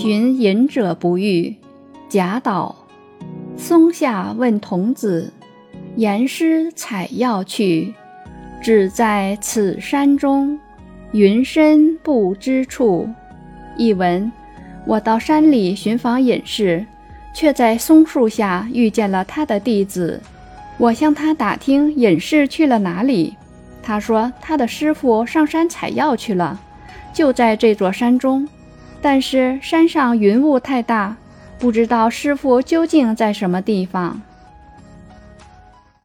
寻隐者不遇。贾岛。松下问童子：“言师采药去，只在此山中，云深不知处。”译文：我到山里寻访隐士，却在松树下遇见了他的弟子。我向他打听隐士去了哪里，他说他的师傅上山采药去了，就在这座山中。但是山上云雾太大，不知道师傅究竟在什么地方。